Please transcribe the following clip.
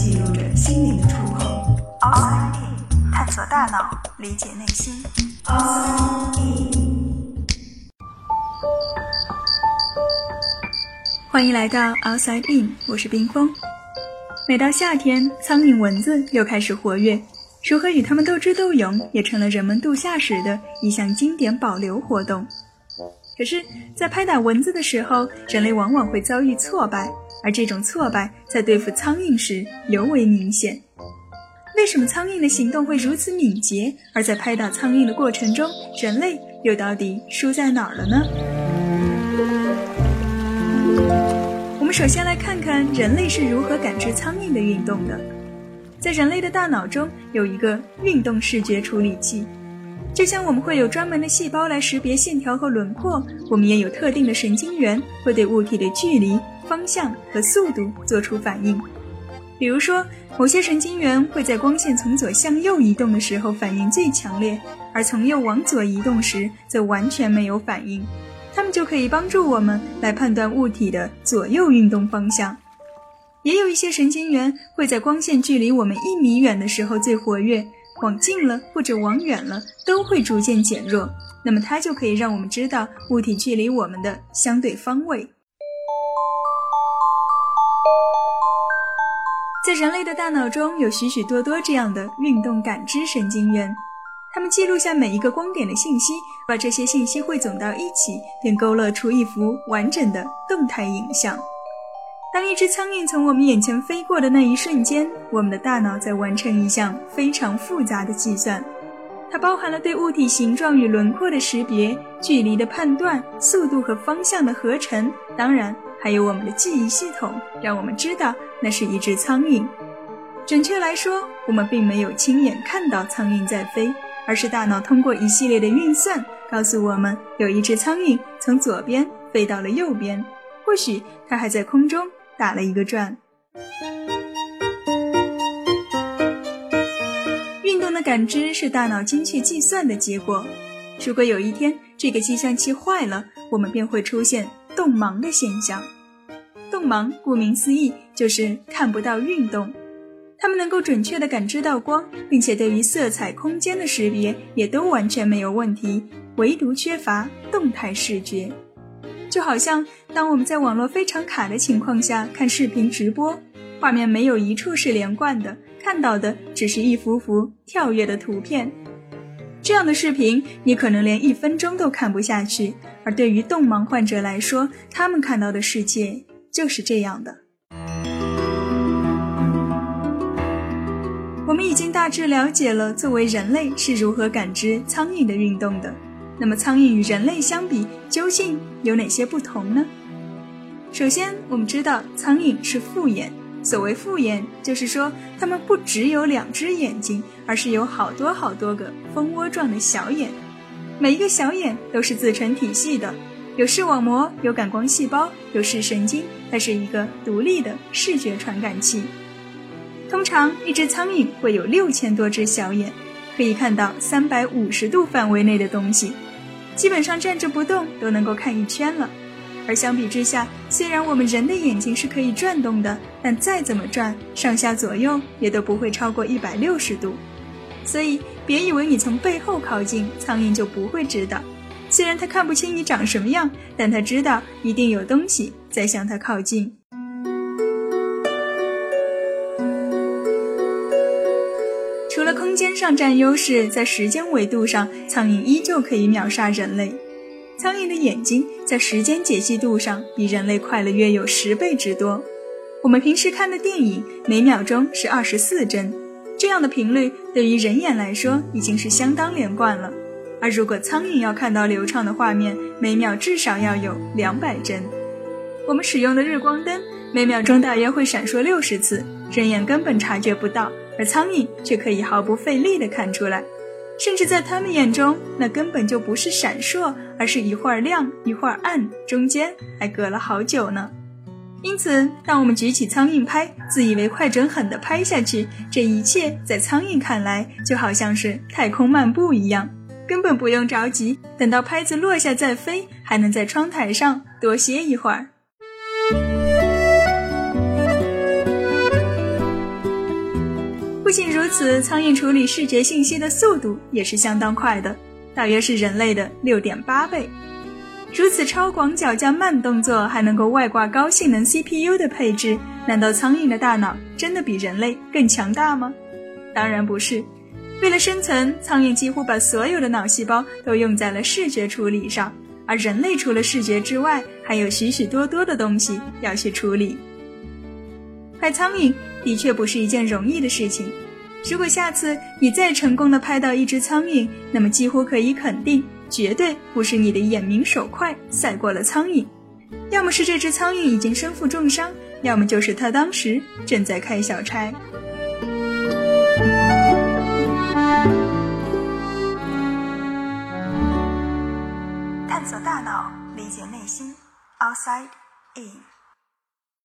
记录着心灵的触碰。Outside In，探索大脑，理解内心。Outside In，欢迎来到 Outside In，我是冰峰。每到夏天，苍蝇、蚊子又开始活跃，如何与它们斗智斗勇，也成了人们度夏时的一项经典保留活动。可是，在拍打蚊子的时候，人类往往会遭遇挫败，而这种挫败在对付苍蝇时尤为明显。为什么苍蝇的行动会如此敏捷？而在拍打苍蝇的过程中，人类又到底输在哪儿了呢？我们首先来看看人类是如何感知苍蝇的运动的。在人类的大脑中有一个运动视觉处理器。就像我们会有专门的细胞来识别线条和轮廓，我们也有特定的神经元会对物体的距离、方向和速度做出反应。比如说，某些神经元会在光线从左向右移动的时候反应最强烈，而从右往左移动时则完全没有反应。它们就可以帮助我们来判断物体的左右运动方向。也有一些神经元会在光线距离我们一米远的时候最活跃。往近了或者往远了，都会逐渐减弱。那么它就可以让我们知道物体距离我们的相对方位。在人类的大脑中有许许多多这样的运动感知神经元，它们记录下每一个光点的信息，把这些信息汇总到一起，便勾勒出一幅完整的动态影像。当一只苍蝇从我们眼前飞过的那一瞬间，我们的大脑在完成一项非常复杂的计算，它包含了对物体形状与轮廓的识别、距离的判断、速度和方向的合成，当然还有我们的记忆系统，让我们知道那是一只苍蝇。准确来说，我们并没有亲眼看到苍蝇在飞，而是大脑通过一系列的运算，告诉我们有一只苍蝇从左边飞到了右边，或许它还在空中。打了一个转。运动的感知是大脑精确计算的结果。如果有一天这个计算器坏了，我们便会出现动盲的现象。动盲顾名思义就是看不到运动。他们能够准确地感知到光，并且对于色彩、空间的识别也都完全没有问题，唯独缺乏动态视觉。就好像当我们在网络非常卡的情况下看视频直播，画面没有一处是连贯的，看到的只是一幅幅跳跃的图片。这样的视频你可能连一分钟都看不下去。而对于动盲患者来说，他们看到的世界就是这样的。我们已经大致了解了作为人类是如何感知苍蝇的运动的。那么，苍蝇与人类相比，究竟有哪些不同呢？首先，我们知道苍蝇是复眼。所谓复眼，就是说它们不只有两只眼睛，而是有好多好多个蜂窝状的小眼。每一个小眼都是自成体系的，有视网膜，有感光细胞，有视神经，它是一个独立的视觉传感器。通常，一只苍蝇会有六千多只小眼，可以看到三百五十度范围内的东西。基本上站着不动都能够看一圈了，而相比之下，虽然我们人的眼睛是可以转动的，但再怎么转，上下左右也都不会超过一百六十度。所以别以为你从背后靠近，苍蝇就不会知道。虽然它看不清你长什么样，但它知道一定有东西在向它靠近。身上占优势，在时间维度上，苍蝇依旧可以秒杀人类。苍蝇的眼睛在时间解析度上比人类快了约有十倍之多。我们平时看的电影每秒钟是二十四帧，这样的频率对于人眼来说已经是相当连贯了。而如果苍蝇要看到流畅的画面，每秒至少要有两百帧。我们使用的日光灯每秒钟大约会闪烁六十次，人眼根本察觉不到。而苍蝇却可以毫不费力地看出来，甚至在他们眼中，那根本就不是闪烁，而是一会儿亮一会儿暗，中间还隔了好久呢。因此，当我们举起苍蝇拍，自以为快准狠地拍下去，这一切在苍蝇看来就好像是太空漫步一样，根本不用着急，等到拍子落下再飞，还能在窗台上多歇一会儿。不仅如此，苍蝇处理视觉信息的速度也是相当快的，大约是人类的六点八倍。如此超广角加慢动作，还能够外挂高性能 CPU 的配置，难道苍蝇的大脑真的比人类更强大吗？当然不是。为了生存，苍蝇几乎把所有的脑细胞都用在了视觉处理上，而人类除了视觉之外，还有许许多多的东西要去处理。拍苍蝇的确不是一件容易的事情。如果下次你再成功的拍到一只苍蝇，那么几乎可以肯定，绝对不是你的眼明手快赛过了苍蝇，要么是这只苍蝇已经身负重伤，要么就是它当时正在开小差。探索大脑，理解内心，Outside In。